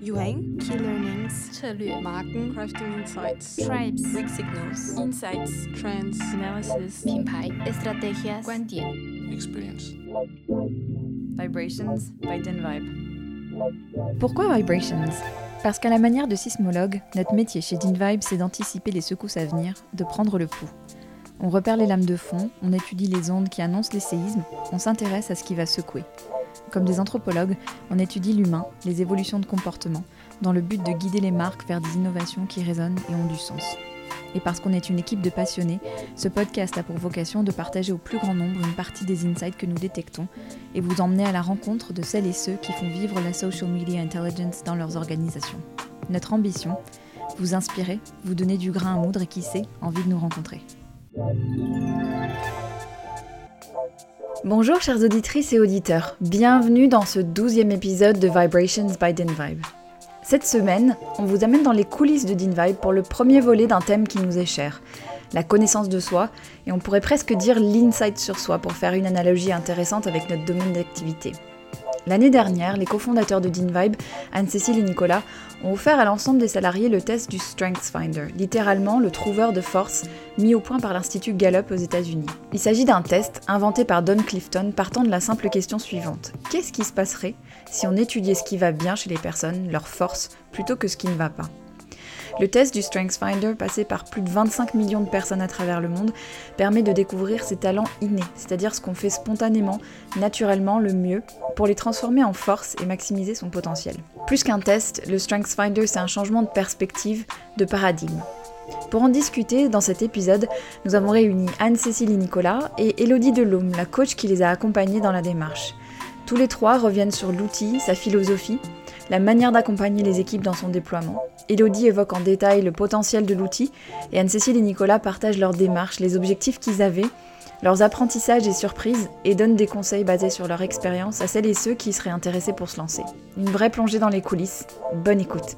Yuhang, Key Learnings, Tally, Marken, Crafting Insights, Tribes, Weak Signals, Insights, Trends, Analysis, Pinpai, Estrategias, Guandian, Experience, Vibrations. By DinVibe. Pourquoi Vibrations? Parce qu'à la manière de sismologue, notre métier chez DinVibe, c'est d'anticiper les secousses à venir, de prendre le pouls. On repère les lames de fond, on étudie les ondes qui annoncent les séismes, on s'intéresse à ce qui va secouer. Comme des anthropologues, on étudie l'humain, les évolutions de comportement, dans le but de guider les marques vers des innovations qui résonnent et ont du sens. Et parce qu'on est une équipe de passionnés, ce podcast a pour vocation de partager au plus grand nombre une partie des insights que nous détectons et vous emmener à la rencontre de celles et ceux qui font vivre la social media intelligence dans leurs organisations. Notre ambition Vous inspirer, vous donner du grain à moudre et qui sait, envie de nous rencontrer. Bonjour chères auditrices et auditeurs, bienvenue dans ce douzième épisode de Vibrations by DinVibe. Cette semaine, on vous amène dans les coulisses de DinVibe pour le premier volet d'un thème qui nous est cher, la connaissance de soi, et on pourrait presque dire l'insight sur soi pour faire une analogie intéressante avec notre domaine d'activité. L'année dernière, les cofondateurs de DinVibe, Anne-Cécile et Nicolas, ont offert à l'ensemble des salariés le test du StrengthsFinder, littéralement le trouveur de force mis au point par l'Institut Gallup aux États-Unis. Il s'agit d'un test inventé par Don Clifton partant de la simple question suivante Qu'est-ce qui se passerait si on étudiait ce qui va bien chez les personnes, leurs forces, plutôt que ce qui ne va pas? Le test du StrengthsFinder, passé par plus de 25 millions de personnes à travers le monde, permet de découvrir ses talents innés, c'est-à-dire ce qu'on fait spontanément, naturellement, le mieux, pour les transformer en force et maximiser son potentiel. Plus qu'un test, le StrengthsFinder, c'est un changement de perspective, de paradigme. Pour en discuter, dans cet épisode, nous avons réuni Anne-Cécile et Nicolas et Elodie Delhomme, la coach qui les a accompagnés dans la démarche. Tous les trois reviennent sur l'outil, sa philosophie, la manière d'accompagner les équipes dans son déploiement. Elodie évoque en détail le potentiel de l'outil et Anne-Cécile et Nicolas partagent leur démarche, les objectifs qu'ils avaient, leurs apprentissages et surprises et donnent des conseils basés sur leur expérience à celles et ceux qui seraient intéressés pour se lancer. Une vraie plongée dans les coulisses. Bonne écoute.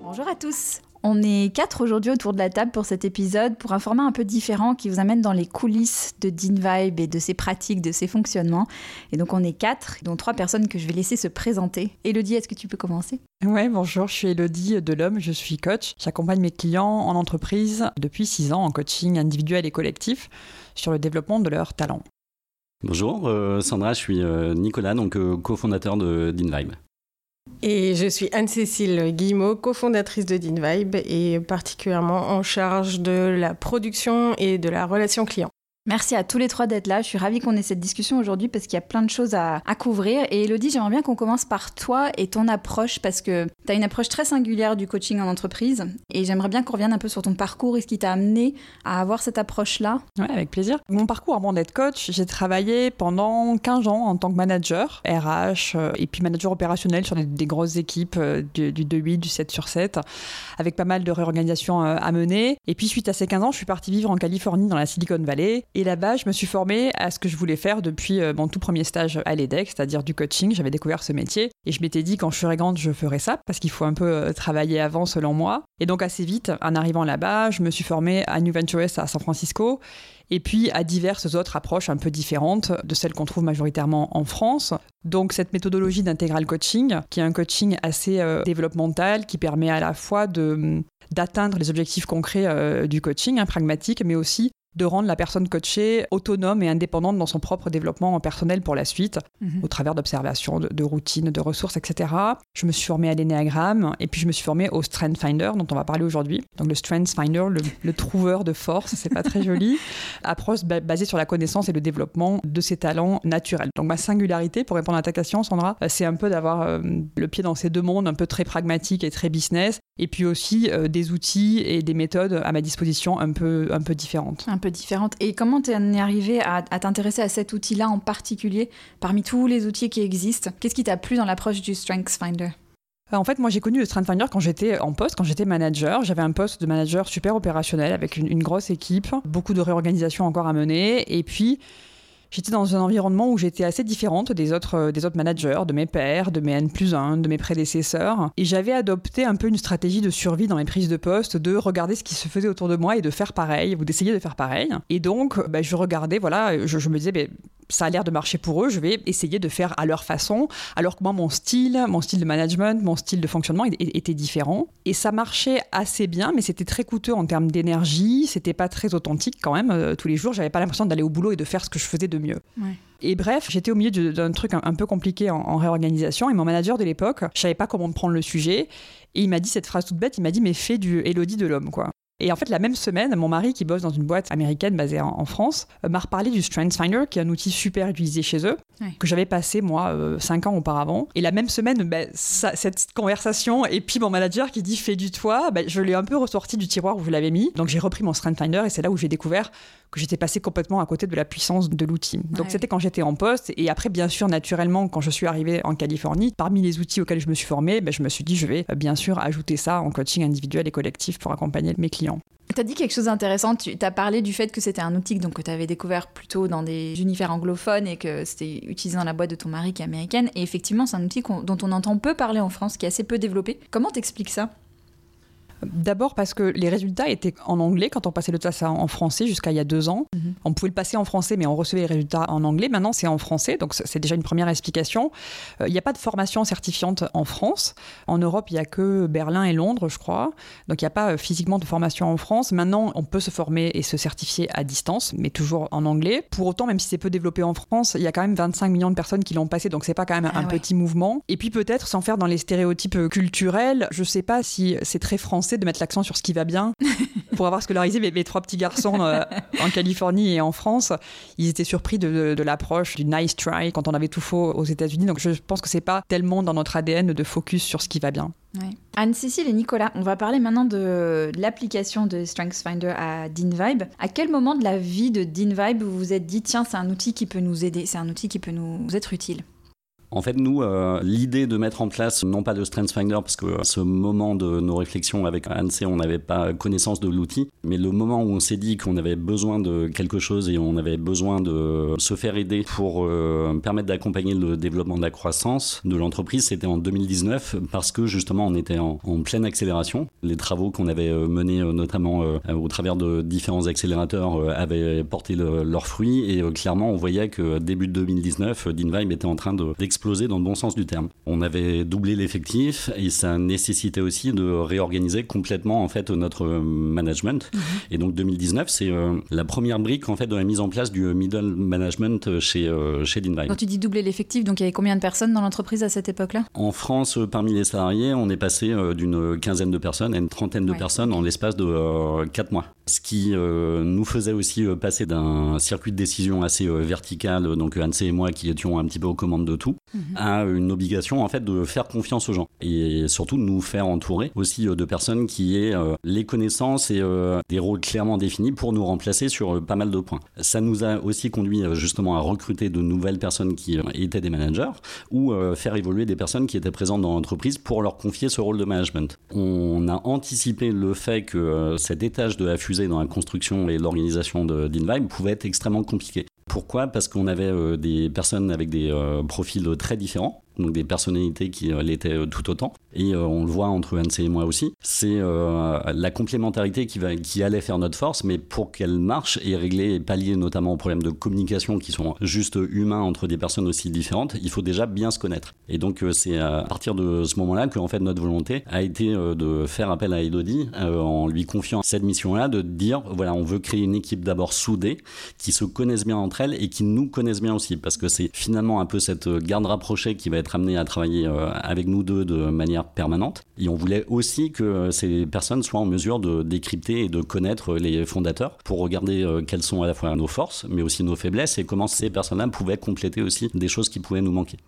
Bonjour à tous. On est quatre aujourd'hui autour de la table pour cet épisode pour un format un peu différent qui vous amène dans les coulisses de DinVibe et de ses pratiques, de ses fonctionnements. Et donc on est quatre, dont trois personnes que je vais laisser se présenter. Elodie, est-ce que tu peux commencer? Ouais, bonjour, je suis Elodie Delhomme, je suis coach. J'accompagne mes clients en entreprise depuis six ans en coaching individuel et collectif sur le développement de leurs talents. Bonjour, euh, Sandra, je suis euh, Nicolas, donc euh, cofondateur de DinVibe. Et je suis Anne-Cécile Guillemot, cofondatrice de DinVibe et particulièrement en charge de la production et de la relation client. Merci à tous les trois d'être là. Je suis ravie qu'on ait cette discussion aujourd'hui parce qu'il y a plein de choses à, couvrir. Et Elodie, j'aimerais bien qu'on commence par toi et ton approche parce que tu as une approche très singulière du coaching en entreprise. Et j'aimerais bien qu'on revienne un peu sur ton parcours et ce qui t'a amené à avoir cette approche-là. Ouais, avec plaisir. Mon parcours avant d'être coach, j'ai travaillé pendant 15 ans en tant que manager, RH euh, et puis manager opérationnel sur des, des grosses équipes euh, du, du 2-8, du 7 sur 7, avec pas mal de réorganisations euh, à mener. Et puis suite à ces 15 ans, je suis partie vivre en Californie dans la Silicon Valley. Et là-bas, je me suis formée à ce que je voulais faire depuis euh, mon tout premier stage à l'EDEC, c'est-à-dire du coaching. J'avais découvert ce métier et je m'étais dit quand je serai grande, je ferai ça parce qu'il faut un peu euh, travailler avant selon moi. Et donc assez vite, en arrivant là-bas, je me suis formée à New Ventures à San Francisco et puis à diverses autres approches un peu différentes de celles qu'on trouve majoritairement en France. Donc cette méthodologie d'intégral coaching, qui est un coaching assez euh, développemental, qui permet à la fois d'atteindre les objectifs concrets du coaching, hein, pragmatique, mais aussi de rendre la personne coachée autonome et indépendante dans son propre développement personnel pour la suite, Mhm. au travers d'observations, de, de routines, de ressources, etc. Je me suis formée à l'énéagramme et puis je me suis formée au Strength Finder dont on va parler aujourd'hui. Donc le Strength Finder, le, le trouveur de force, c'est pas très joli. Approche ba- basée sur la connaissance et le développement de ses talents naturels. Donc ma singularité, pour répondre à ta question, Sandra, euh, c'est un peu d'avoir euh, le pied dans ces deux mondes, un peu très pragmatique et très business, et puis aussi euh, des outils et des méthodes à ma disposition un peu, un peu différentes. Un peu différente. Et comment t'es arrivé à, t'intéresser à cet outil-là en particulier parmi tous les outils qui existent? Qu'est-ce qui t'a plu dans l'approche du StrengthsFinder Euh, En fait, moi, j'ai connu le Strength Finder quand j'étais en poste, quand j'étais manager. J'avais un poste de manager super opérationnel avec une, une grosse équipe, beaucoup de réorganisation encore à mener. Et puis, J'étais dans un environnement où j'étais assez différente des autres, euh, des autres managers, de mes pairs, de mes N plus 1, de mes prédécesseurs. Et j'avais adopté un peu une stratégie de survie dans mes prises de poste, de regarder ce qui se faisait autour de moi et de faire pareil, ou d'essayer de faire pareil. Et donc, bah, je regardais, voilà, je, me disais, ça a l'air de marcher pour eux, je vais essayer de faire à leur façon, alors que moi, mon style, mon style de management, mon style de fonctionnement était différent. Et ça marchait assez bien, mais c'était très coûteux en termes d'énergie, c'était pas très authentique quand même. Euh, tous les jours, j'avais pas l'impression d'aller au boulot et de faire ce que je faisais de mieux. Et bref, j'étais au milieu d'un truc un, peu compliqué en, réorganisation et mon manager de l'époque, je savais pas comment prendre le sujet et il m'a dit cette phrase toute bête, il m'a dit mais fais du Elodie de l'homme quoi. Et en fait, la même semaine, mon mari, qui bosse dans une boîte américaine basée en, France, euh, m'a reparlé du StrengthsFinder, qui est un outil super utilisé chez eux, que j'avais passé, moi, euh, cinq ans auparavant. Et la même semaine, ben, cette conversation, et puis mon manager qui dit fais du toi, ben, je l'ai un peu ressorti du tiroir où je l'avais mis. Donc j'ai repris mon StrengthsFinder, et c'est là où j'ai découvert que j'étais passé complètement à côté de la puissance de l'outil. Donc c'était quand j'étais en poste, et après, bien sûr, naturellement, quand je suis arrivée en Californie, parmi les outils auxquels je me suis formée, ben, je me suis dit, je vais euh, bien sûr ajouter ça en coaching individuel et collectif pour accompagner mes clients. Tu as dit quelque chose d'intéressant, tu as parlé du fait que c'était un outil donc, que tu avais découvert plutôt dans des univers anglophones et que c'était utilisé dans la boîte de ton mari qui est américaine. Et effectivement, c'est un outil dont on entend peu parler en France, qui est assez peu développé. Comment t'expliques ça? D'abord parce que les résultats étaient en anglais quand on passait le test en français jusqu'à il y a deux ans. Mhm. On pouvait le passer en français, mais on recevait les résultats en anglais. Maintenant, c'est en français, donc c'est déjà une première explication. Euh, il n'y a pas de formation certifiante en France. En Europe, il n'y a que Berlin et Londres, je crois. Donc il n'y a pas euh, physiquement de formation en France. Maintenant, on peut se former et se certifier à distance, mais toujours en anglais. Pour autant, même si c'est peu développé en France, il y a quand même 25 millions de personnes qui l'ont passé, donc c'est pas quand même un ah petit mouvement. Et puis peut-être, sans faire dans les stéréotypes culturels, je sais pas si c'est très français de mettre l'accent sur ce qui va bien pour avoir scolarisé mes, mes trois petits garçons euh, en Californie et en France. Ils étaient surpris de, l'approche du nice try quand on avait tout faux aux États-Unis. Donc je pense que c'est pas tellement dans notre ADN de focus sur ce qui va bien. Anne-Cécile et Nicolas, on va parler maintenant de l'application de StrengthsFinder à DinVibe. À quel moment de la vie de DinVibe vous vous êtes dit tiens, c'est un outil qui peut nous aider, c'est un outil qui peut nous être utile? En fait, nous, euh, l'idée de mettre en place, non pas de StrengthsFinder, parce que à ce moment de nos réflexions avec ANSI, on n'avait pas connaissance de l'outil, mais le moment où on s'est dit qu'on avait besoin de quelque chose et on avait besoin de se faire aider pour euh, permettre d'accompagner le développement de la croissance de l'entreprise, c'était en 2019, parce que justement, on était en, pleine accélération. Les travaux qu'on avait euh, menés, notamment au travers de différents accélérateurs, avaient porté leurs fruits, et clairement, on voyait que début de 2019, DinVibe était en train d'exploser explosé dans le bon sens du terme. On avait doublé l'effectif et ça nécessitait aussi de réorganiser complètement en fait notre management. Mhm. Et donc 2019, c'est euh, la première brique en fait de la mise en place du middle management chez euh, chez Quand tu dis doubler l'effectif, donc il y avait combien de personnes dans l'entreprise à cette époque-là? En France, parmi les salariés, on est passé euh, d'une quinzaine de personnes à une trentaine de personnes en l'espace de 4 mois. Ce qui nous faisait aussi passer d'un circuit de décision assez vertical, donc Anne et moi qui étions un petit peu aux commandes de tout, a une obligation en fait de faire confiance aux gens et surtout de nous faire entourer aussi euh, de personnes qui aient euh, les connaissances et euh, des rôles clairement définis pour nous remplacer sur pas mal de points. Ça nous a aussi conduit justement à recruter de nouvelles personnes qui étaient des managers ou faire évoluer des personnes qui étaient présentes dans l'entreprise pour leur confier ce rôle de management. On a anticipé le fait que cet étage de la fusée dans la construction et l'organisation d'Invibe pouvait être extrêmement compliqué. Pourquoi? Parce qu'on avait des personnes avec des profils très différents donc des personnalités qui euh, l'étaient euh, tout autant. Et euh, on le voit entre Anne et moi aussi, c'est la complémentarité qui, va, qui allait faire notre force, mais pour qu'elle marche et régler et pallier notamment aux problèmes de communication qui sont juste humains entre des personnes aussi différentes, il faut déjà bien se connaître. Et donc c'est à partir de ce moment-là que en fait notre volonté a été de faire appel à Elodie en lui confiant cette mission-là, de dire voilà on veut créer une équipe d'abord soudée, qui se connaissent bien entre elles et qui nous connaissent bien aussi, parce que c'est finalement un peu cette garde rapprochée qui va être amené à travailler euh, avec nous deux de manière permanente. Et on voulait aussi que ces personnes soient en mesure de décrypter et de connaître les fondateurs pour regarder euh, quelles sont à la fois nos forces, mais aussi nos faiblesses et comment ces personnes-là pouvaient compléter aussi des choses qui pouvaient nous manquer.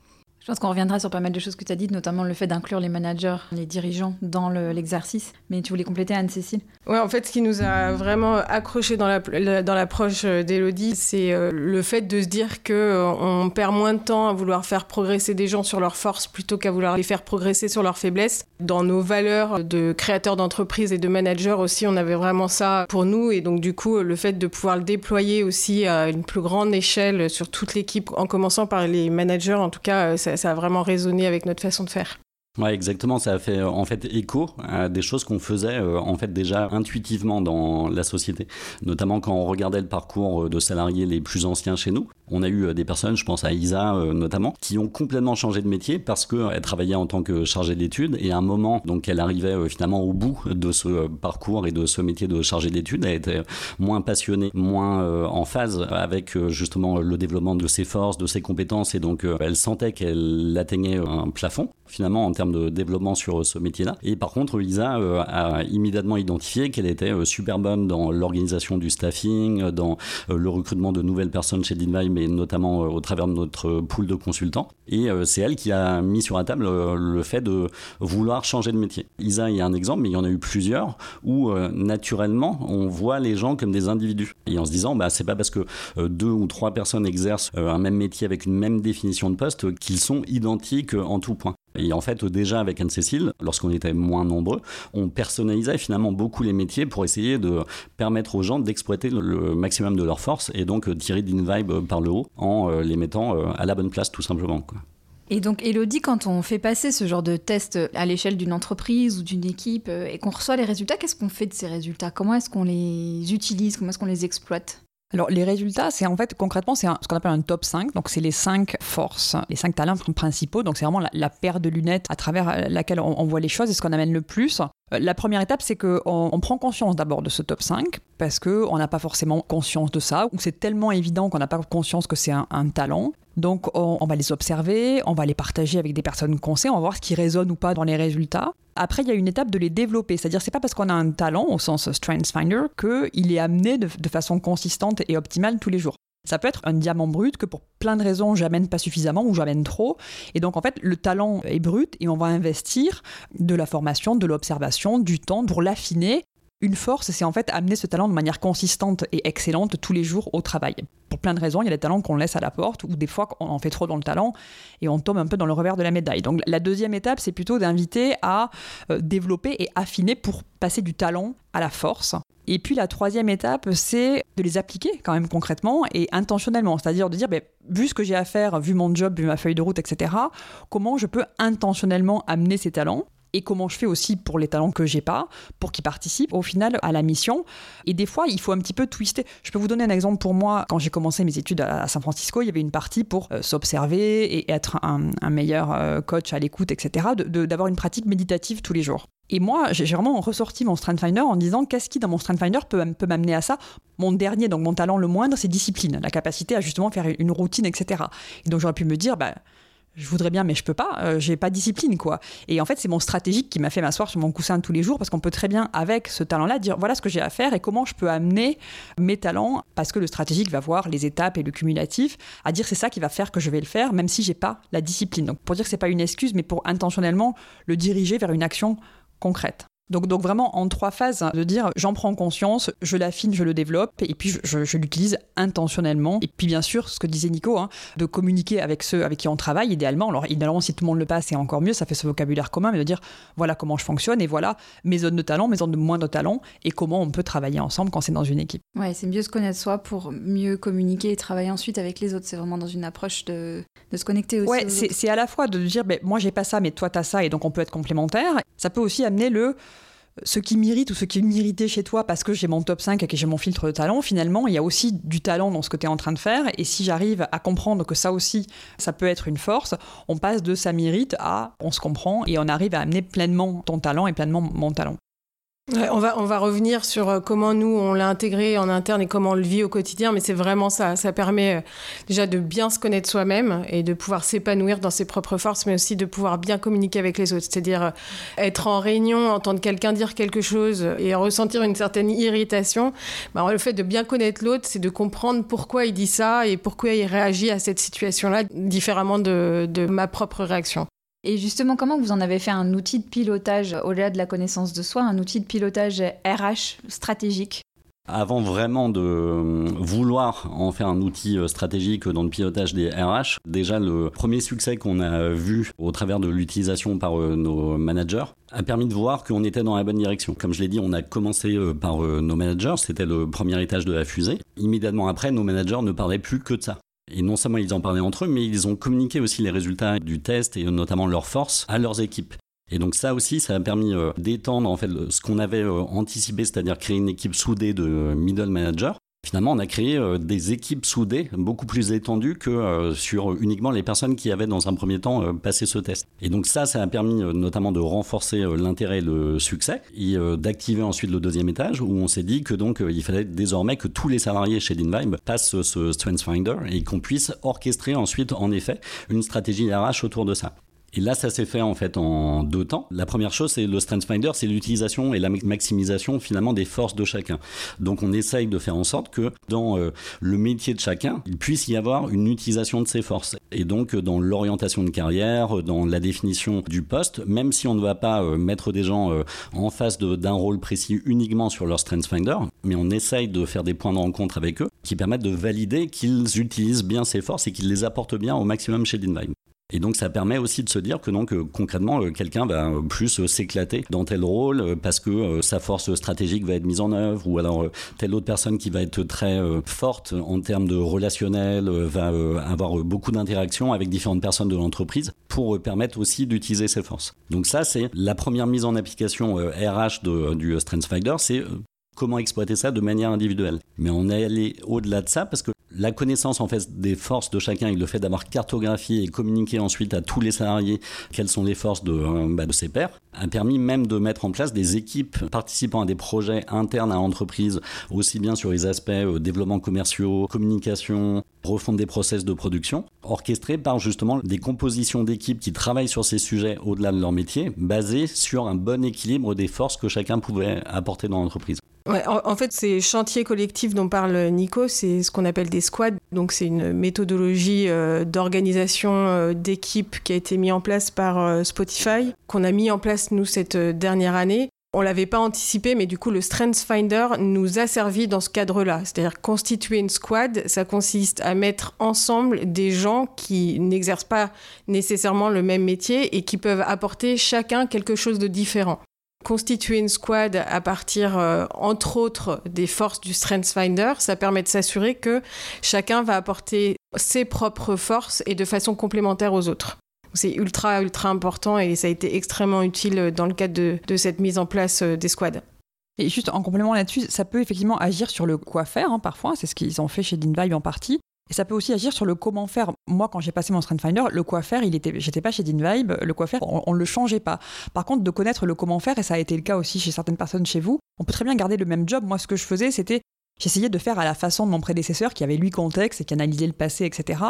Pense qu'on reviendra sur pas mal de choses que tu as dites, notamment le fait d'inclure les managers, les dirigeants dans l'exercice. Mais tu voulais compléter, Anne-Cécile? Oui, en fait, ce qui nous a vraiment accroché dans l'approche la, d'Elodie, c'est euh, le fait de se dire qu'on euh, perd moins de temps à vouloir faire progresser des gens sur leurs forces plutôt qu'à vouloir les faire progresser sur leurs faiblesses. Dans nos valeurs de créateurs d'entreprise et de managers aussi, on avait vraiment ça pour nous. Et donc, du coup, le fait de pouvoir le déployer aussi à une plus grande échelle sur toute l'équipe, en commençant par les managers, en tout cas, ça, ça a vraiment résonné avec notre façon de faire. Ouais, exactement. Ça a fait en fait écho à des choses qu'on faisait euh, en fait déjà intuitivement dans la société, notamment quand on regardait le parcours de salariés les plus anciens chez nous. On a eu euh, des personnes, je pense à Isa euh, notamment, qui ont complètement changé de métier parce qu'elle travaillait en tant que chargée d'études et à un moment, donc elle arrivait finalement au bout de ce parcours et de ce métier de chargée d'études. Elle était moins passionnée, moins en phase avec justement le développement de ses forces, de ses compétences et donc elle sentait qu'elle atteignait un plafond finalement en termes de développement sur ce métier-là. Et par contre, Lisa euh, a immédiatement identifié qu'elle était euh, super bonne dans l'organisation du staffing, dans euh, le recrutement de nouvelles personnes chez Dinvay, mais notamment au travers de notre pool de consultants. Et c'est elle qui a mis sur la table le fait de vouloir changer de métier. Isa a un exemple, mais il y en a eu plusieurs où naturellement on voit les gens comme des individus. Et en se disant, bah, c'est pas parce que deux ou trois personnes exercent un même métier avec une même définition de poste qu'ils sont identiques en tout point. Et en fait, déjà avec Anne-Cécile, lorsqu'on était moins nombreux, on personnalisait finalement beaucoup les métiers pour essayer de permettre aux gens d'exploiter le maximum de leurs forces et donc tirer d'InVibe par le haut en euh, les mettant euh, à la bonne place tout simplement. Et donc, Elodie, quand on fait passer ce genre de test à l'échelle d'une entreprise ou d'une équipe euh, et qu'on reçoit les résultats, qu'est-ce qu'on fait de ces résultats? Comment est-ce qu'on les utilise? Comment est-ce qu'on les exploite? Alors les résultats, c'est en fait concrètement c'est ce qu'on appelle un top 5, donc c'est les 5 forces, les 5 talents principaux, donc c'est vraiment la, paire de lunettes à travers laquelle on, voit les choses et ce qu'on amène le plus. Euh, la première étape, c'est qu'on on prend conscience d'abord de ce top 5 parce qu'on n'a pas forcément conscience de ça, ou c'est tellement évident qu'on n'a pas conscience que c'est un, talent. Donc on, va les observer, on va les partager avec des personnes qu'on sait, on va voir ce qui résonne ou pas dans les résultats. Après, il y a une étape de les développer. C'est-à-dire, c'est pas parce qu'on a un talent, au sens Strengths Finder, qu'il est amené de, façon consistante et optimale tous les jours. Ça peut être un diamant brut que pour plein de raisons, j'amène pas suffisamment ou j'amène trop. Et donc, en fait, le talent est brut et on va investir de la formation, de l'observation, du temps pour l'affiner une force, c'est en fait amener ce talent de manière consistante et excellente tous les jours au travail. Pour plein de raisons, il y a des talents qu'on laisse à la porte, ou des fois on en fait trop dans le talent et on tombe un peu dans le revers de la médaille. Donc la deuxième étape, c'est plutôt d'inviter à euh, développer et affiner pour passer du talent à la force. Et puis la troisième étape, c'est de les appliquer quand même concrètement et intentionnellement. C'est-à-dire de dire, ben, vu ce que j'ai à faire, vu mon job, vu ma feuille de route, etc., comment je peux intentionnellement amener ces talents et comment je fais aussi pour les talents que j'ai pas, pour qu'ils participent au final à la mission. Et des fois, il faut un petit peu twister. Je peux vous donner un exemple pour moi. Quand j'ai commencé mes études à San Francisco, il y avait une partie pour euh, s'observer et être un, meilleur euh, coach à l'écoute, etc., d'avoir une pratique méditative tous les jours. Et moi, j'ai vraiment ressorti mon Strength Finder en disant qu'est-ce qui dans mon Strength Finder peut, peut m'amener à ça? Mon dernier, donc mon talent le moindre, c'est discipline, la capacité à justement faire une routine, etc. Et donc j'aurais pu me dire, bah, je voudrais bien, mais je peux pas. Euh, j'ai pas de discipline, quoi. Et en fait, c'est mon stratégique qui m'a fait m'asseoir sur mon coussin tous les jours parce qu'on peut très bien, avec ce talent-là, dire voilà ce que j'ai à faire et comment je peux amener mes talents parce que le stratégique va voir les étapes et le cumulatif à dire c'est ça qui va faire que je vais le faire, même si j'ai pas la discipline. Donc, pour dire que c'est pas une excuse, mais pour intentionnellement le diriger vers une action concrète. Donc, donc vraiment en trois phases, de dire j'en prends conscience, je l'affine, je le développe, et puis je, l'utilise intentionnellement. Et puis bien sûr, ce que disait Nico, hein, de communiquer avec ceux avec qui on travaille, idéalement. Alors idéalement, si tout le monde le passe, c'est encore mieux, ça fait ce vocabulaire commun, mais de dire voilà comment je fonctionne, et voilà mes zones de talent, mes zones de moins de talent, et comment on peut travailler ensemble quand c'est dans une équipe. Ouais, c'est mieux se connaître soi pour mieux communiquer et travailler ensuite avec les autres. C'est vraiment dans une approche de, de se connecter aussi. Ouais, c'est à la fois de dire ben, moi j'ai pas ça, mais toi t'as ça, et donc on peut être complémentaire. Ça peut aussi amener le ce qui m'irrite ou ce qui m'irritait chez toi parce que j'ai mon top 5 et que j'ai mon filtre de talent, finalement, il y a aussi du talent dans ce que tu es en train de faire. Et si j'arrive à comprendre que ça aussi, ça peut être une force, on passe de ça m'irrite à on se comprend et on arrive à amener pleinement ton talent et pleinement mon talent. On, va, on va revenir sur euh, comment nous, on l'a intégré en interne et comment on le vit au quotidien, mais c'est vraiment ça. Ça permet euh, déjà de bien se connaître soi-même et de pouvoir s'épanouir dans ses propres forces, mais aussi de pouvoir bien communiquer avec les autres. C'est-à-dire euh, être en réunion, entendre quelqu'un dire quelque chose et ressentir une certaine irritation. Bah, le fait de bien connaître l'autre, c'est de comprendre pourquoi il dit ça et pourquoi il réagit à cette situation-là différemment de, de ma propre réaction. Et justement, comment vous en avez fait un outil de pilotage, au-delà de la connaissance de soi, un outil de pilotage RH stratégique? Avant vraiment de euh, vouloir en faire un outil euh, stratégique dans le pilotage des RH, déjà le premier succès qu'on a vu au travers de l'utilisation par euh, nos managers a permis de voir qu'on était dans la bonne direction. Comme je l'ai dit, on a commencé par nos managers, c'était le premier étage de la fusée. Immédiatement après, nos managers ne parlaient plus que de ça. Et non seulement ils en parlaient entre eux, mais ils ont communiqué aussi les résultats du test et notamment leurs forces à leurs équipes. Et donc ça aussi, ça a permis euh, d'étendre en fait ce qu'on avait euh, anticipé, c'est-à-dire créer une équipe soudée de middle managers Finalement, on a créé euh, des équipes soudées beaucoup plus étendues que euh, sur uniquement les personnes qui avaient dans un premier temps euh, passé ce test. Et donc ça, ça a permis notamment de renforcer l'intérêt et le succès et d'activer ensuite le deuxième étage où on s'est dit que donc il fallait désormais que tous les salariés chez Dinvibe passent ce Strength Finder et qu'on puisse orchestrer ensuite en effet une stratégie RH autour de ça. Et là, ça s'est fait en fait en deux temps. La première chose, c'est le Strength Finder, c'est l'utilisation et la maximisation finalement des forces de chacun. Donc, on essaye de faire en sorte que dans euh, le métier de chacun, il puisse y avoir une utilisation de ses forces. Et donc, dans l'orientation de carrière, dans la définition du poste, même si on ne va pas euh, mettre des gens euh, en face d'un rôle précis uniquement sur leur Strength Finder, mais on essaye de faire des points de rencontre avec eux qui permettent de valider qu'ils utilisent bien ces forces et qu'ils les apportent bien au maximum chez Dinvine. Et donc ça permet aussi de se dire que donc euh, concrètement euh, quelqu'un va euh, plus s'éclater dans tel rôle parce que sa force stratégique va être mise en œuvre ou alors telle autre personne qui va être très forte en termes de relationnel va avoir beaucoup d'interactions avec différentes personnes de l'entreprise pour permettre aussi d'utiliser ses forces. Donc ça c'est la première mise en application RH du StrengthsFinder, c'est comment exploiter ça de manière individuelle. Mais on est allé au-delà de ça parce que la connaissance en fait des forces de chacun et le fait d'avoir cartographié et communiqué ensuite à tous les salariés quelles sont les forces de, euh, bah, ses pairs a permis même de mettre en place des équipes participant à des projets internes à l'entreprise, aussi bien sur les aspects euh, développement commerciaux, communication, refonte des process de production, orchestrés par justement des compositions d'équipes qui travaillent sur ces sujets au-delà de leur métier, basées sur un bon équilibre des forces que chacun pouvait apporter dans l'entreprise. En, fait, ces chantiers collectifs dont parle Nico, c'est ce qu'on appelle des squads. Donc, c'est une méthodologie euh, d'organisation euh, d'équipe qui a été mise en place par euh, Spotify, qu'on a mis en place, nous, cette dernière année. On l'avait pas anticipé, mais du coup, le Strength Finder nous a servi dans ce cadre-là. C'est-à-dire constituer une squad, ça consiste à mettre ensemble des gens qui n'exercent pas nécessairement le même métier et qui peuvent apporter chacun quelque chose de différent constituer une squad à partir, euh, entre autres, des forces du StrengthsFinder, ça permet de s'assurer que chacun va apporter ses propres forces et de façon complémentaire aux autres. C'est ultra, ultra important et ça a été extrêmement utile dans le cadre de, cette mise en place euh, des squads. Et juste en complément là-dessus, ça peut effectivement agir sur le quoi faire, hein, parfois, c'est ce qu'ils ont fait chez Dinvibe en partie, et ça peut aussi agir sur le comment faire. Moi, quand j'ai passé mon Strength Finder, le quoi faire, il j'étais pas chez DinVibe, le quoi faire, on, ne le changeait pas. Par contre, de connaître le comment faire, et ça a été le cas aussi chez certaines personnes chez vous, on peut très bien garder le même job. Moi, ce que je faisais, c'était, j'essayais de faire à la façon de mon prédécesseur qui avait lui contexte et qui analysait le passé, etc.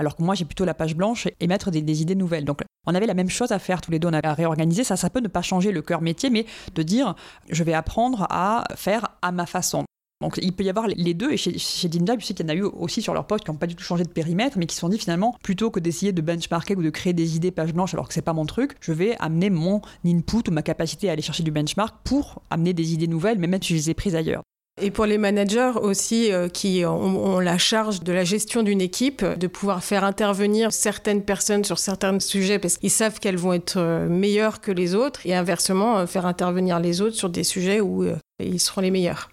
Alors que moi, j'ai plutôt la page blanche et mettre des, des, idées nouvelles. Donc, on avait la même chose à faire tous les deux. On avait à réorganiser. Ça, ça peut ne pas changer le cœur métier, mais de dire, je vais apprendre à faire à ma façon. Donc il peut y avoir les deux, et chez, chez Dinja, je sais qu'il y en a eu aussi sur leur poste qui n'ont pas du tout changé de périmètre, mais qui se sont dit finalement, plutôt que d'essayer de benchmarker ou de créer des idées page blanche alors que c'est pas mon truc, je vais amener mon input ou ma capacité à aller chercher du benchmark pour amener des idées nouvelles, mais même si je les ai prises ailleurs. Et pour les managers aussi euh, qui ont, la charge de la gestion d'une équipe, de pouvoir faire intervenir certaines personnes sur certains sujets parce qu'ils savent qu'elles vont être euh, meilleures que les autres et inversement euh, faire intervenir les autres sur des sujets où ils seront les meilleurs.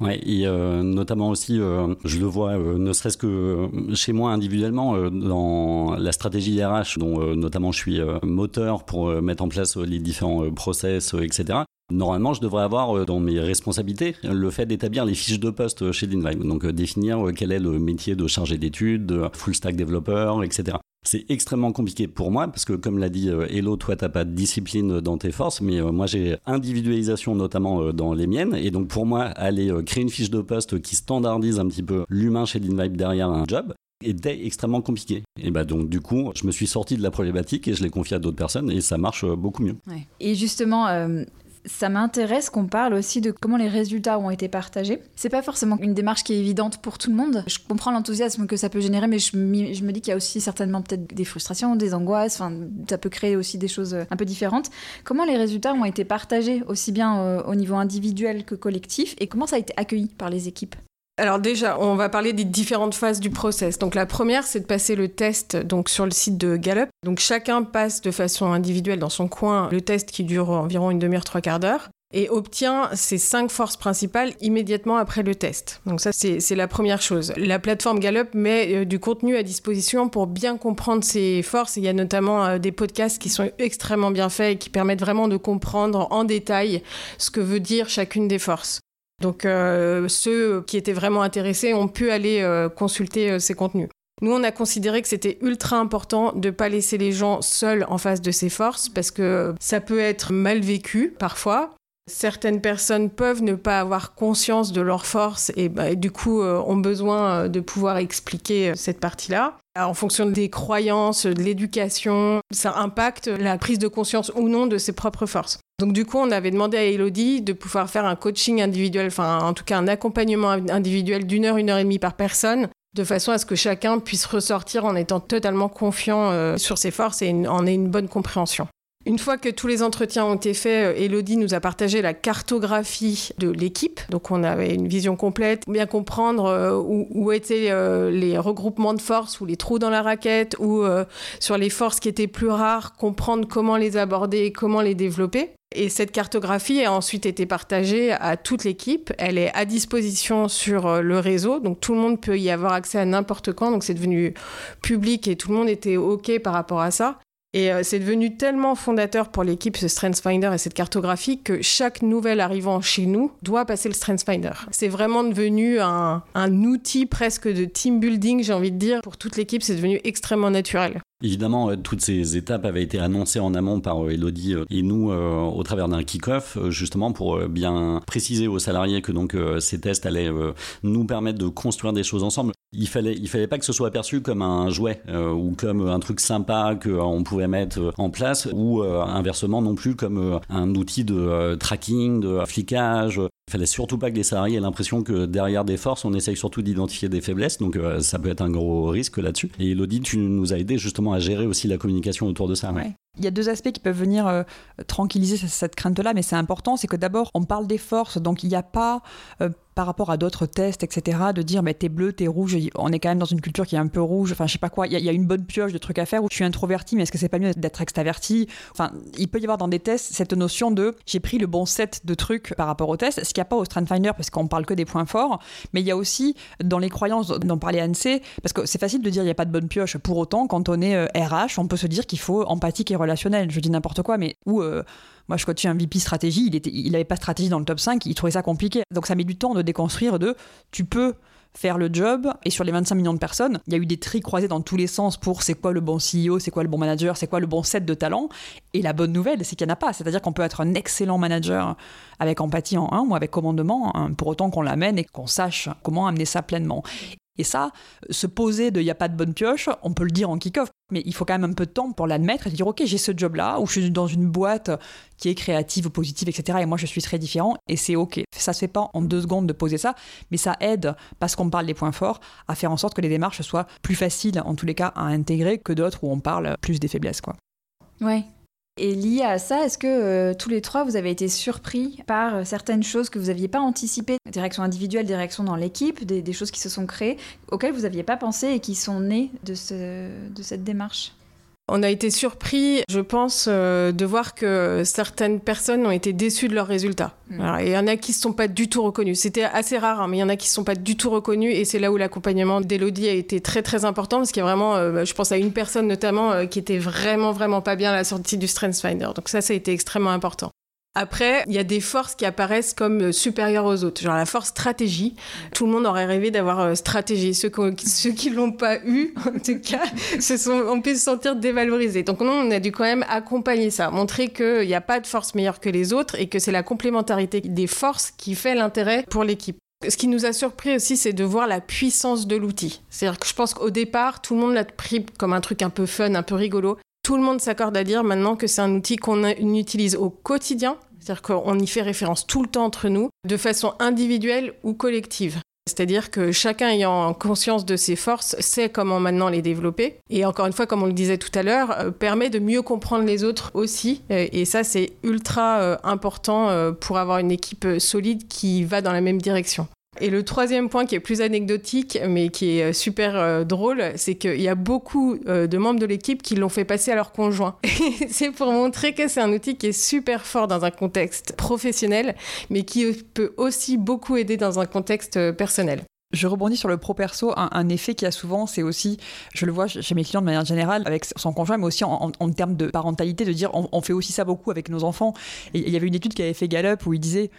Ouais, et euh, notamment aussi, euh, je le vois, euh, ne serait-ce que chez moi individuellement, dans la stratégie RH, dont notamment je suis moteur pour mettre en place les différents process, etc. Normalement, je devrais avoir dans mes responsabilités le fait d'établir les fiches de poste chez Dinvibe, donc définir quel est le métier de chargé d'études, de full stack développeur, etc. C'est extrêmement compliqué pour moi parce que, comme l'a dit euh, Hello, toi, t'as pas de discipline dans tes forces, mais euh, moi, j'ai individualisation notamment euh, dans les miennes. Et donc, pour moi, aller créer une fiche de poste qui standardise un petit peu l'humain chez l'InVibe derrière un job, était extrêmement compliqué. Et bah donc du coup, je me suis sorti de la problématique et je l'ai confié à d'autres personnes et ça marche beaucoup mieux. Et justement, ça m'intéresse qu'on parle aussi de comment les résultats ont été partagés. C'est pas forcément une démarche qui est évidente pour tout le monde. Je comprends l'enthousiasme que ça peut générer, mais je, me dis qu'il y a aussi certainement peut-être des frustrations, des angoisses. Enfin, ça peut créer aussi des choses un peu différentes. Comment les résultats ont été partagés aussi bien euh, au niveau individuel que collectif et comment ça a été accueilli par les équipes? Alors déjà, on va parler des différentes phases du process. Donc la première, c'est de passer le test donc sur le site de Gallup. Donc chacun passe de façon individuelle dans son coin le test qui dure environ une demi-heure, trois quarts d'heure et obtient ses cinq forces principales immédiatement après le test. Donc ça, c'est la première chose. La plateforme Gallup met euh, du contenu à disposition pour bien comprendre ses forces. Il y a notamment euh, des podcasts qui sont extrêmement bien faits et qui permettent vraiment de comprendre en détail ce que veut dire chacune des forces. Donc euh, ceux qui étaient vraiment intéressés ont pu aller euh, consulter euh, ces contenus. Nous, on a considéré que c'était ultra important de ne pas laisser les gens seuls en face de ces forces parce que ça peut être mal vécu parfois. Certaines personnes peuvent ne pas avoir conscience de leurs forces et, bah, et du coup ont besoin de pouvoir expliquer cette partie-là. En fonction des croyances, de l'éducation, ça impacte la prise de conscience ou non de ses propres forces. Donc du coup, on avait demandé à Elodie de pouvoir faire un coaching individuel, enfin en tout cas un accompagnement individuel d'une heure, une heure et demie par personne, de façon à ce que chacun puisse ressortir en étant totalement confiant euh, sur ses forces et en ait une bonne compréhension. Une fois que tous les entretiens ont été faits, euh, Elodie nous a partagé la cartographie de l'équipe. Donc on avait une vision complète, bien comprendre euh, où, étaient euh, les regroupements de forces ou les trous dans la raquette ou sur les forces qui étaient plus rares, comprendre comment les aborder et comment les développer. Et cette cartographie a ensuite été partagée à toute l'équipe. Elle est à disposition sur le réseau, donc tout le monde peut y avoir accès à n'importe quand. Donc c'est devenu public et tout le monde était OK par rapport à ça. Et euh, c'est devenu tellement fondateur pour l'équipe, ce StrengthsFinder et cette cartographie, que chaque nouvel arrivant chez nous doit passer le StrengthsFinder. C'est vraiment devenu un outil presque de team building, j'ai envie de dire. Pour toute l'équipe, c'est devenu extrêmement naturel. Évidemment, euh, toutes ces étapes avaient été annoncées en amont par euh, Elodie et nous au travers d'un kick-off, justement pour bien préciser aux salariés que donc ces tests allaient nous permettre de construire des choses ensemble il fallait, il fallait pas que ce soit perçu comme un jouet euh, ou comme un truc sympa qu'on pouvait mettre en place ou euh, inversement non plus comme euh, un outil de tracking, de flicage. Il fallait surtout pas que les salariés aient l'impression que derrière des forces, on essaye surtout d'identifier des faiblesses, donc ça peut être un gros risque là-dessus. Et Elodie, tu nous as aidé justement à gérer aussi la communication autour de ça. Il y a deux aspects qui peuvent venir tranquilliser cette crainte-là, mais c'est important, c'est que d'abord, on parle des forces, donc il n'y a pas par rapport à d'autres tests, etc., de dire mais t'es bleu, t'es rouge, on est quand même dans une culture qui est un peu rouge, enfin je sais pas quoi, il y, a une bonne pioche de trucs à faire où je suis introverti, mais est-ce que c'est pas mieux d'être extraverti Enfin, il peut y avoir dans des tests cette notion de j'ai pris le bon set de trucs par rapport au test, ce qu'il n'y a pas au Finder parce qu'on parle que des points forts, mais il y a aussi dans les croyances dont parlait Anne-C, parce que c'est facile de dire il n'y a pas de bonne pioche, pour autant quand on est RH, euh, on peut se dire qu'il faut empathique et relationnel, je dis n'importe quoi, mais ou euh, moi, je coachais un VP stratégie, il n'avait pas de stratégie dans le top 5, il trouvait ça compliqué. Donc ça met du temps de déconstruire de tu peux faire le job. Et sur les 25 millions de personnes, il y a eu des tris croisés dans tous les sens pour c'est quoi le bon CEO, c'est quoi le bon manager, c'est quoi le bon set de talents. Et la bonne nouvelle, c'est qu'il n'y en a pas. C'est-à-dire qu'on peut être un excellent manager avec empathie en un ou avec commandement, pour autant qu'on l'amène et qu'on sache comment amener ça pleinement. Et ça, se poser de il n'y a pas de bonne pioche, on peut le dire en kick-off, mais il faut quand même un peu de temps pour l'admettre et dire ok, j'ai ce job-là, ou je suis dans une boîte qui est créative positive, etc. Et moi, je suis très différent, et c'est ok. Ça se fait pas en deux secondes de poser ça, mais ça aide, parce qu'on parle des points forts, à faire en sorte que les démarches soient plus faciles, en tous les cas, à intégrer que d'autres où on parle plus des faiblesses. Quoi. Ouais, et lié à ça, est-ce que euh, tous les trois, vous avez été surpris par euh, certaines choses que vous n'aviez pas anticipées? Des réactions individuelles, des réactions dans l'équipe, des, choses qui se sont créées, auxquelles vous n'aviez pas pensé et qui sont nées de, de cette démarche? On a été surpris, je pense, euh, de voir que certaines personnes ont été déçues de leurs résultats. Mm. il y en a qui ne sont pas du tout reconnus. C'était assez rare, hein, mais il y en a qui ne sont pas du tout reconnus. Et c'est là où l'accompagnement d'Elodie a été très, très important. Parce qu'il y a vraiment, euh, je pense à une personne notamment, euh, qui était vraiment, vraiment pas bien à la sortie du Strengths Finder. Donc ça, ça a été extrêmement important. Après, il y a des forces qui apparaissent comme euh, supérieures aux autres. Genre la force stratégie. Tout le monde aurait rêvé d'avoir euh, stratégie. Ceux, ceux qui l'ont pas eu, en tout cas, se sont, se sentir dévalorisé. Donc nous, on a dû quand même accompagner ça, montrer qu'il n'y a pas de force meilleure que les autres et que c'est la complémentarité des forces qui fait l'intérêt pour l'équipe. Ce qui nous a surpris aussi, c'est de voir la puissance de l'outil. C'est-à-dire que je pense qu'au départ, tout le monde l'a pris comme un truc un peu fun, un peu rigolo. Tout le monde s'accorde à dire maintenant que c'est un outil qu'on utilise au quotidien, c'est-à-dire qu'on y fait référence tout le temps entre nous, de façon individuelle ou collective. C'est-à-dire que chacun ayant conscience de ses forces sait comment maintenant les développer. Et encore une fois, comme on le disait tout à l'heure, euh, permet de mieux comprendre les autres aussi. Euh, et ça, c'est ultra euh, important pour avoir une équipe solide qui va dans la même direction. Et le troisième point qui est plus anecdotique, mais qui est euh, super euh, drôle, c'est qu'il y a beaucoup euh, de membres de l'équipe qui l'ont fait passer à leur conjoint. c'est pour montrer que c'est un outil qui est super fort dans un contexte professionnel, mais qui peut aussi beaucoup aider dans un contexte personnel. Je rebondis sur le pro-perso. Un, effet qui a souvent, c'est aussi, je le vois chez mes clients de manière générale, avec son conjoint, mais aussi en, termes de parentalité, de dire on, fait aussi ça beaucoup avec nos enfants. Il y avait une étude qui avait fait Gallup où il disait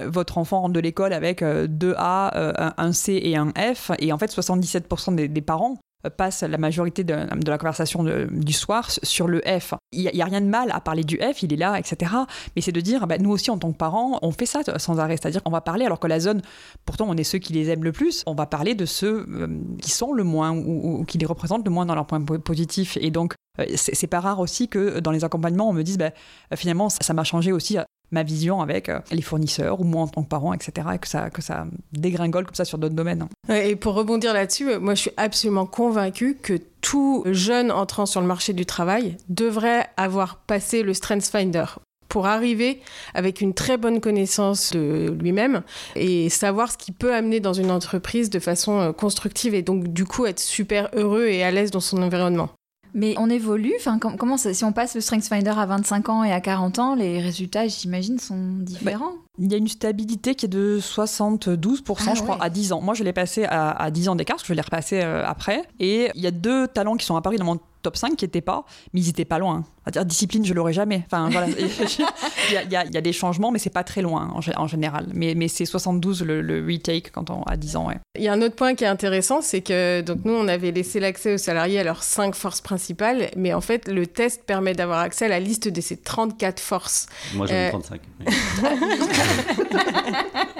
votre enfant rentre de l'école avec euh, deux A, euh, un C et un F, et en fait 77% des, parents passent la majorité de, la conversation du soir sur le F. Il n'y a, rien de mal à parler du F, il est là, etc. Mais c'est de dire, bah, nous aussi en tant que parents, on fait ça sans arrêt. C'est-à-dire qu'on va parler, alors que la zone, pourtant on est ceux qui les aiment le plus, on va parler de ceux euh, qui sont le moins ou, qui les représentent le moins dans leurs points positifs. Et donc, c'est pas rare aussi que dans les accompagnements, on me dise, bah, finalement, ça m'a changé aussi ma vision avec euh, les fournisseurs ou moi en tant que parent, etc. Et que ça, que ça dégringole comme ça sur d'autres domaines. Et pour rebondir là-dessus, euh, moi je suis absolument convaincue que tout jeune entrant sur le marché du travail devrait avoir passé le Strengths Finder pour arriver avec une très bonne connaissance de lui-même et savoir ce qu'il peut amener dans une entreprise de façon euh, constructive et donc du coup être super heureux et à l'aise dans son environnement. Mais on évolue, enfin, comment ça, si on passe le StrengthsFinder à 25 ans et à 40 ans, les résultats, j'imagine, sont différents bah, Il y a une stabilité qui est de 72%, ah je crois, à 10 ans. Moi, je l'ai passé à, 10 ans d'écart, parce que je l'ai repassé euh, après. Et il y a deux talents qui sont apparus dans mon top 5 qui n'étaient pas, mais ils n'étaient pas loin dire discipline, je l'aurais jamais. Enfin, voilà. il, y a, des changements, mais c'est pas très loin en, général. Mais, mais c'est 72 le, retake quand on a 10 ans. Ouais. Il y a un autre point qui est intéressant, c'est que donc nous, on avait laissé l'accès aux salariés à leurs 5 forces principales, mais en fait, le test permet d'avoir accès à la liste de ces 34 forces. Moi, j'en ai 35.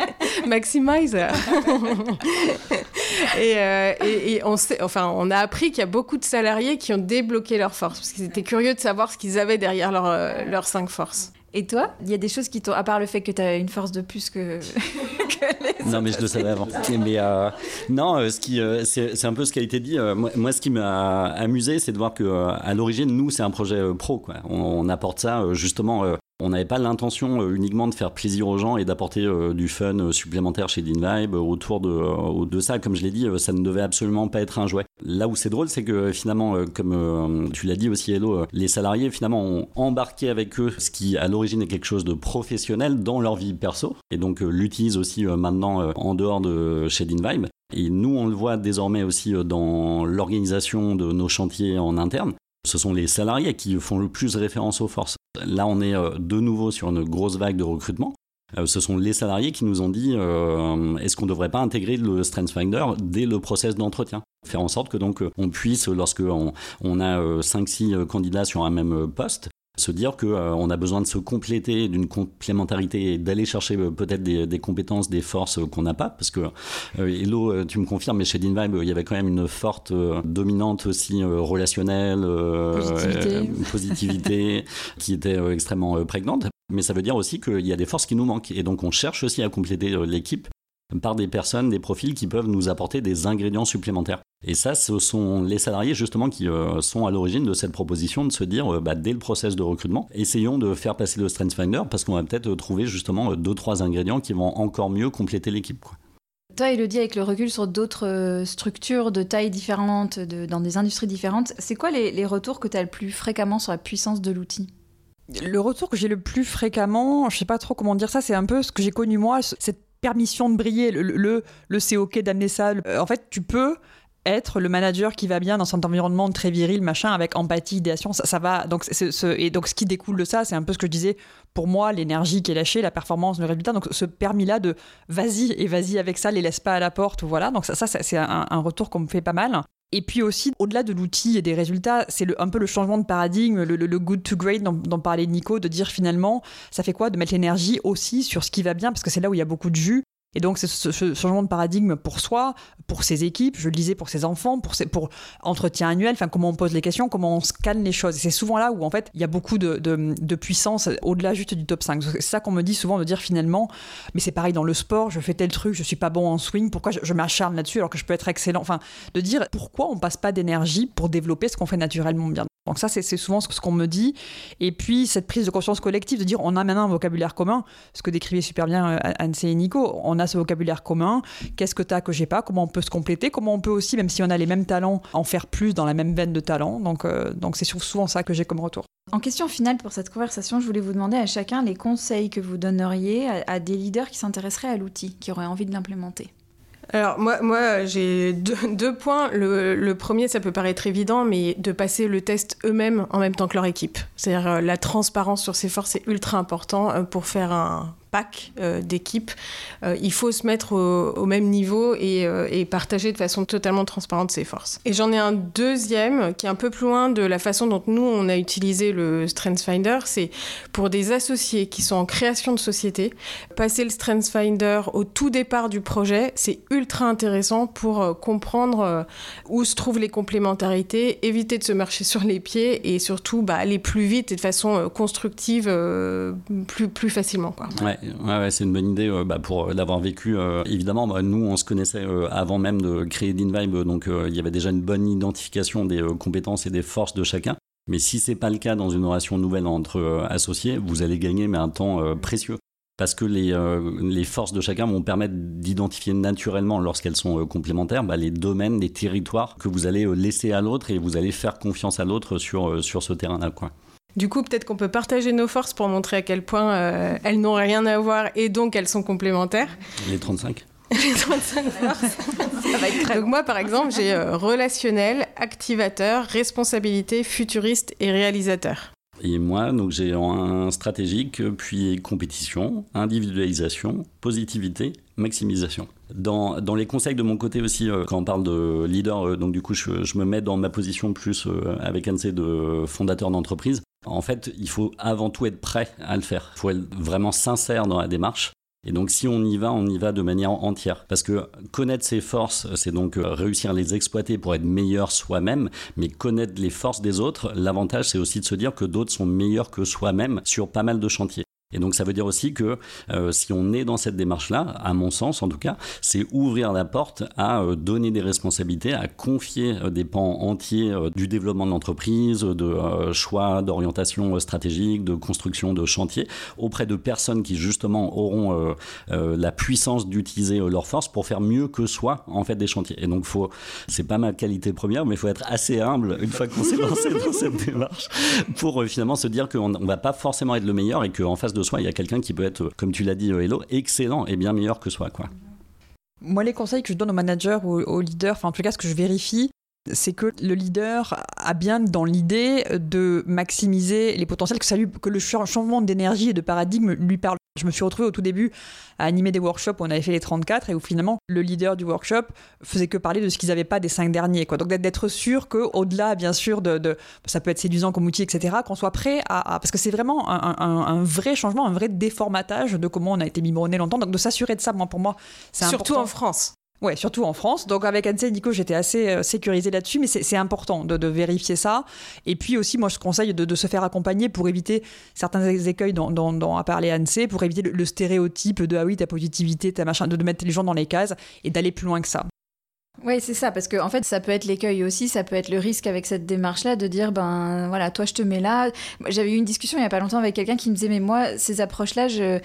Maximize. et, euh, et, et, on, sait, enfin, on a appris qu'il y a beaucoup de salariés qui ont débloqué leurs forces parce qu'ils étaient curieux de savoir ce qu'ils avaient derrière leurs euh, leurs cinq forces. Et toi, il y a des choses qui t'ont, à part le fait que tu as une force de plus que, les Non, mais je le savais avant. Mais euh, non, euh, ce qui, c'est, un peu ce qui a été dit. moi, ce qui m'a amusé, c'est de voir que à l'origine, nous, c'est un projet pro. Quoi. On, apporte ça justement on n'avait pas l'intention euh, uniquement de faire plaisir aux gens et d'apporter euh, du fun euh, supplémentaire chez DinVibe autour de, ça. Comme je l'ai dit, ça ne devait absolument pas être un jouet. Là où c'est drôle, c'est que finalement, comme tu l'as dit aussi, Hello, les salariés finalement ont embarqué avec eux ce qui à l'origine est quelque chose de professionnel dans leur vie perso et donc l'utilisent aussi maintenant en dehors de chez DinVibe. Et nous, on le voit désormais aussi dans l'organisation de nos chantiers en interne. Ce sont les salariés qui font le plus référence aux forces. Là, on est euh, de nouveau sur une grosse vague de recrutement. Euh, ce sont les salariés qui nous ont dit euh, est-ce qu'on ne devrait pas intégrer le StrengthsFinder dès le process d'entretien? Faire en sorte que donc on puisse, lorsqu'on on a 5-6 candidats sur un même poste, se dire qu'on euh, a besoin de se compléter d'une complémentarité et d'aller chercher euh, peut-être des, compétences, des forces qu'on n'a pas. Parce que, euh, Hello, tu me confirmes, mais chez DinVibe, il y avait quand même une forte dominante aussi relationnelle, positivité, qui était extrêmement prégnante. Mais ça veut dire aussi qu'il y a des forces qui nous manquent. Et donc on cherche aussi à compléter l'équipe par des personnes, des profils qui peuvent nous apporter des ingrédients supplémentaires. Et ça, ce sont les salariés justement qui euh, sont à l'origine de cette proposition de se dire, euh, bah, dès le process de recrutement, essayons de faire passer le StrengthsFinder parce qu'on va peut-être trouver justement deux, trois ingrédients qui vont encore mieux compléter l'équipe. Toi, Elodie, avec le recul sur d'autres euh, structures de tailles différentes, dans des industries différentes, c'est quoi les, les retours que tu as le plus fréquemment sur la puissance de l'outil? Le retour que j'ai le plus fréquemment, je sais pas trop comment dire ça, c'est un peu ce que j'ai connu moi, cette permission de briller, le, le, le c'est ok d'amener ça. en fait, tu peux être le manager qui va bien dans cet environnement très viril, machin, avec empathie, idéation, ça, ça va. Donc, et donc, ce qui découle de ça, c'est un peu ce que je disais. Pour moi, l'énergie qui est lâchée, la performance, le résultat. Donc, ce permis-là de vas-y et vas-y avec ça, les laisse pas à la porte. Voilà. Donc, ça, ça c'est un, un, retour qu'on me fait pas mal. Et puis aussi, au-delà de l'outil et des résultats, c'est un peu le changement de paradigme, le, good to great dont, dont, parlait Nico, de dire finalement, ça fait quoi de mettre l'énergie aussi sur ce qui va bien, parce que c'est là où il y a beaucoup de jus, et donc, c'est ce, changement de paradigme pour soi, pour ses équipes, je le disais, pour ses enfants, pour, ses, pour entretien annuel, enfin, comment on pose les questions, comment on scanne les choses. C'est souvent là où, en fait, il y a beaucoup de, de, puissance au-delà juste du top 5. C'est ça qu'on me dit souvent de dire finalement, mais c'est pareil dans le sport, je fais tel truc, je suis pas bon en swing, pourquoi je, m'acharne là-dessus alors que je peux être excellent? Enfin, de dire pourquoi on passe pas d'énergie pour développer ce qu'on fait naturellement bien. Donc ça, c'est souvent ce qu'on me dit. Et puis, cette prise de conscience collective, de dire on a maintenant un vocabulaire commun, ce que décrivait super bien euh, Anne et Nico, on a ce vocabulaire commun, qu'est-ce que tu as que j'ai pas, comment on peut se compléter, comment on peut aussi, même si on a les mêmes talents, en faire plus dans la même veine de talent? Donc euh, donc c'est souvent ça que j'ai comme retour. En question finale pour cette conversation, je voulais vous demander à chacun les conseils que vous donneriez à des leaders qui s'intéresseraient à l'outil, qui auraient envie de l'implémenter. Alors moi, moi j'ai deux, points. Le, premier, ça peut paraître évident, mais de passer le test eux-mêmes en même temps que leur équipe. C'est-à-dire euh, la transparence sur ces forces est ultra important euh, pour faire un, euh, d'équipe, euh, il faut se mettre au, même niveau euh, et, partager de façon totalement transparente ses forces. Et j'en ai un deuxième qui est un peu plus loin de la façon dont nous, on a utilisé le StrengthsFinder. C'est pour des associés qui sont en création de société, passer le StrengthsFinder au tout départ du projet, c'est ultra intéressant pour comprendre où se trouvent les complémentarités, éviter de se marcher sur les pieds et surtout bah, aller plus vite et de façon constructive plus, plus facilement. C'est une bonne idée euh, bah, pour l'avoir vécu. Euh, évidemment, bah, nous, on se connaissait euh, avant même de créer DinVibe, donc il y avait déjà une bonne identification des compétences et des forces de chacun. Mais si c'est pas le cas dans une relation nouvelle entre associés, vous allez gagner mais un temps précieux. Parce que les, les, forces de chacun vont permettre d'identifier naturellement, lorsqu'elles sont complémentaires, bah, les domaines, les territoires que vous allez laisser à l'autre et vous allez faire confiance à l'autre sur, sur ce terrain-là. Du coup, peut-être qu'on peut partager nos forces pour montrer à quel point euh, elles n'ont rien à voir et donc elles sont complémentaires. Les 35 les 35 forces. Ça va être très donc moi, par exemple, j'ai euh, relationnel, activateur, responsabilité, futuriste et réalisateur. Et moi, donc j'ai un stratégique, puis compétition, individualisation, positivité, maximisation. Dans, les conseils de mon côté aussi, euh, quand on parle de leader, donc du coup, je, me mets dans ma position plus avec un de fondateur d'entreprise. En fait, il faut avant tout être prêt à le faire. Il faut être vraiment sincère dans la démarche. Et donc si on y va, on y va de manière entière. Parce que connaître ses forces, c'est donc euh, réussir à les exploiter pour être meilleur soi-même, mais connaître les forces des autres, l'avantage c'est aussi de se dire que d'autres sont meilleurs que soi-même sur pas mal de chantiers. Et donc ça veut dire aussi que euh, si on est dans cette démarche-là, à mon sens en tout cas, c'est ouvrir la porte à euh, donner des responsabilités, à confier euh, des pans entiers du développement de l'entreprise, de choix d'orientation stratégique, de construction de chantier, auprès de personnes qui justement auront la puissance d'utiliser leurs forces pour faire mieux que soi en fait des chantiers. Et donc faut, c'est pas ma qualité première, mais il faut être assez humble une fois qu'on s'est lancé dans cette démarche pour finalement se dire qu'on ne va pas forcément être le meilleur et qu'en face de soi, il y a quelqu'un qui peut être, comme tu l'as dit, euh, Hello, excellent et bien meilleur que soi. Quoi. Moi, les conseils que je donne aux managers ou aux leaders, enfin en tout cas ce que je vérifie, c'est que le leader a bien dans l'idée de maximiser les potentiels, que, ça lui, que le changement d'énergie et de paradigme lui parle. Je me suis retrouvée au tout début à animer des workshops où on avait fait les 34 et où finalement le leader du workshop faisait que parler de ce qu'ils n'avaient pas des cinq derniers. Quoi. Donc d'être sûr qu'au-delà, bien sûr, de, ça peut être séduisant comme outil, etc., qu'on soit prêt à, Parce que c'est vraiment un, vrai changement, un vrai déformatage de comment on a été biberonné longtemps. Donc de s'assurer de ça, moi, pour moi, c'est Surtout en France. Ouais, surtout en France. Donc avec Anne Nico, j'étais assez euh, sécurisée là-dessus, mais c'est important de, vérifier ça. Et puis aussi, moi, je conseille de, se faire accompagner pour éviter certains écueils dont, dont, a parlé Anne pour éviter le, stéréotype de ah oui, ta positivité, ta machin, de, mettre les gens dans les cases et d'aller plus loin que ça. Oui, c'est ça, parce que en fait, ça peut être l'écueil aussi, ça peut être le risque avec cette démarche-là de dire, ben voilà, toi je te mets là. J'avais eu une discussion il n'y a pas longtemps avec quelqu'un qui me disait, mais moi, ces approches-là, je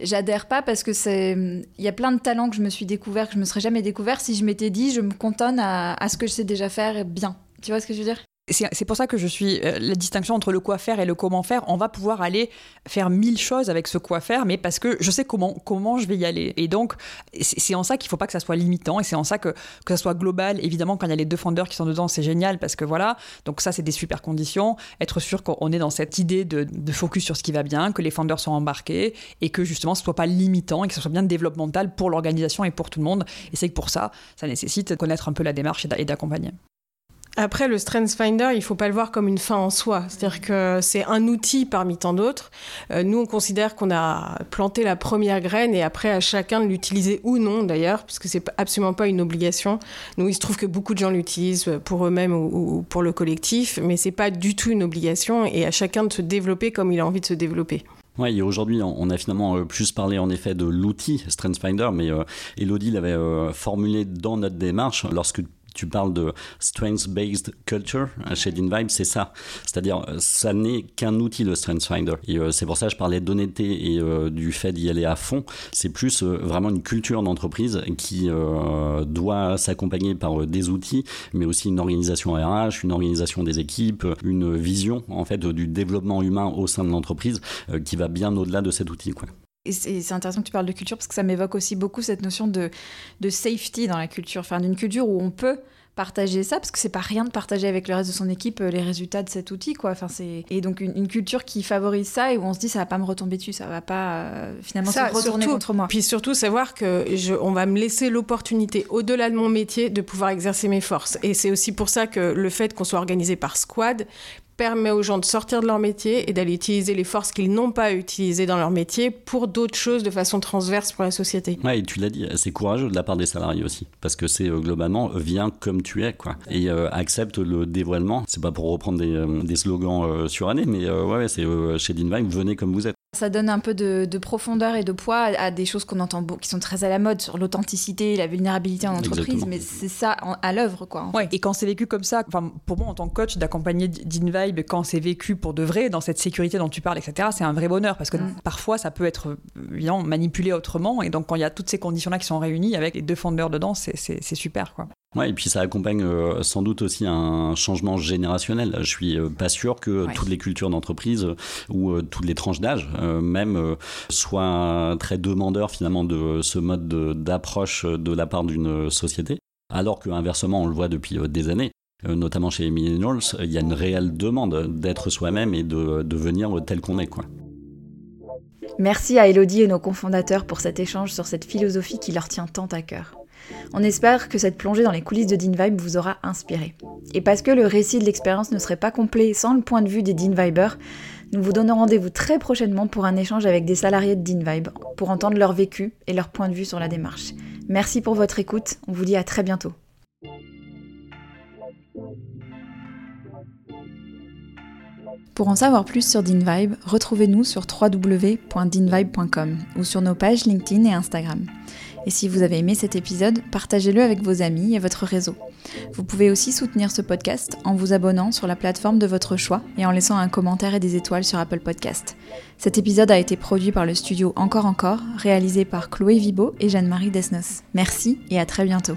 j'adhère pas parce que c'est il y a plein de talents que je me suis découvert que je me serais jamais découvert. Si je m'étais dit je me cantonne à, à, ce que je sais déjà faire bien. Tu vois ce que je veux dire? C'est pour ça que je suis euh, la distinction entre le quoi faire et le comment faire. On va pouvoir aller faire mille choses avec ce quoi faire, mais parce que je sais comment, comment je vais y aller. Et donc, c'est en ça qu'il ne faut pas que ça soit limitant et c'est en ça que, que ça soit global. Évidemment, quand il y a les deux fondeurs qui sont dedans, c'est génial parce que voilà, donc ça, c'est des super conditions. Être sûr qu'on est dans cette idée de, de, focus sur ce qui va bien, que les fondeurs sont embarqués et que justement, ce soit pas limitant et que ce soit bien développemental pour l'organisation et pour tout le monde. Et c'est que pour ça, ça nécessite de connaître un peu la démarche et d'accompagner. Après, le Strength Finder, il faut pas le voir comme une fin en soi. C'est-à-dire que c'est un outil parmi tant d'autres. Euh, nous, on considère qu'on a planté la première graine et après, à chacun de l'utiliser ou non, d'ailleurs, parce que c'est absolument pas une obligation. Nous, il se trouve que beaucoup de gens l'utilisent pour eux-mêmes ou, pour le collectif, mais c'est pas du tout une obligation et à chacun de se développer comme il a envie de se développer. Oui, aujourd'hui, on a finalement euh, plus parlé en effet de l'outil StrengthsFinder, mais euh, Elodie l'avait formulé dans notre démarche lorsque tu parles de strengths-based culture chez DinVibe, c'est ça. C'est-à-dire, ça n'est qu'un outil, le StrengthsFinder. Et euh, c'est pour ça que je parlais d'honnêteté et euh, du fait d'y aller à fond. C'est plus euh, vraiment une culture d'entreprise qui doit s'accompagner par des outils, mais aussi une organisation RH, une organisation des équipes, une vision en fait du développement humain au sein de l'entreprise qui va bien au-delà de cet outil. Et c'est intéressant que tu parles de culture parce que ça m'évoque aussi beaucoup cette notion de, de safety dans la culture, enfin d'une culture où on peut partager ça parce que c'est pas rien de partager avec le reste de son équipe euh, les résultats de cet outil quoi. Enfin c'est et donc une, culture qui favorise ça et où on se dit ça va pas me retomber dessus ça va pas euh, finalement se retourner contre moi. puis surtout savoir que je, on va me laisser l'opportunité au-delà de mon métier de pouvoir exercer mes forces. Et c'est aussi pour ça que le fait qu'on soit organisé par squad permet aux gens de sortir de leur métier et d'aller utiliser les forces qu'ils n'ont pas utilisées dans leur métier pour d'autres choses de façon transverse pour la société. Ouais, et tu l'as dit, c'est courageux de la part des salariés aussi, parce que c'est euh, globalement viens comme tu es, quoi, et euh, accepte le dévoilement. C'est pas pour reprendre des, euh, slogans surannés, mais ouais, c'est chez Dinvine, venez comme vous êtes. Ça donne un peu de, profondeur et de poids à des choses qu'on entend qui sont très à la mode sur l'authenticité, la vulnérabilité en entreprise, mais c'est ça à l'œuvre quoi. Ouais. Et quand c'est vécu comme ça, enfin pour moi en tant que coach d'accompagner d'Invibe quand c'est vécu pour de vrai dans cette sécurité dont tu parles, etc. C'est un vrai bonheur parce que mm. parfois ça peut être évidemment manipulé autrement et donc quand il y a toutes ces conditions là qui sont réunies avec les deux fondeurs dedans, c'est super quoi. Ouais, et puis ça accompagne euh, sans doute aussi un changement générationnel. Je suis euh, pas sûr que toutes les cultures d'entreprise euh, ou toutes les tranches d'âge, même, soient très demandeurs finalement de ce mode d'approche de, la part d'une société. Alors que inversement, on le voit depuis des années, notamment chez les millennials, il y a une réelle demande d'être soi-même et de devenir tel qu'on est, quoi. Merci à Elodie et nos cofondateurs pour cet échange sur cette philosophie qui leur tient tant à cœur. On espère que cette plongée dans les coulisses de DeanVibe vous aura inspiré. Et parce que le récit de l'expérience ne serait pas complet sans le point de vue des DeanVibers, nous vous donnons rendez-vous très prochainement pour un échange avec des salariés de DeanVibe pour entendre leur vécu et leur point de vue sur la démarche. Merci pour votre écoute, on vous dit à très bientôt. Pour en savoir plus sur DeanVibe, retrouvez-nous sur www.deanvibe.com ou sur nos pages LinkedIn et Instagram. Et si vous avez aimé cet épisode, partagez-le avec vos amis et votre réseau. Vous pouvez aussi soutenir ce podcast en vous abonnant sur la plateforme de votre choix et en laissant un commentaire et des étoiles sur Apple Podcast. Cet épisode a été produit par le studio Encore Encore, réalisé par Chloé Vibo et Jeanne-Marie Desnos. Merci et à très bientôt.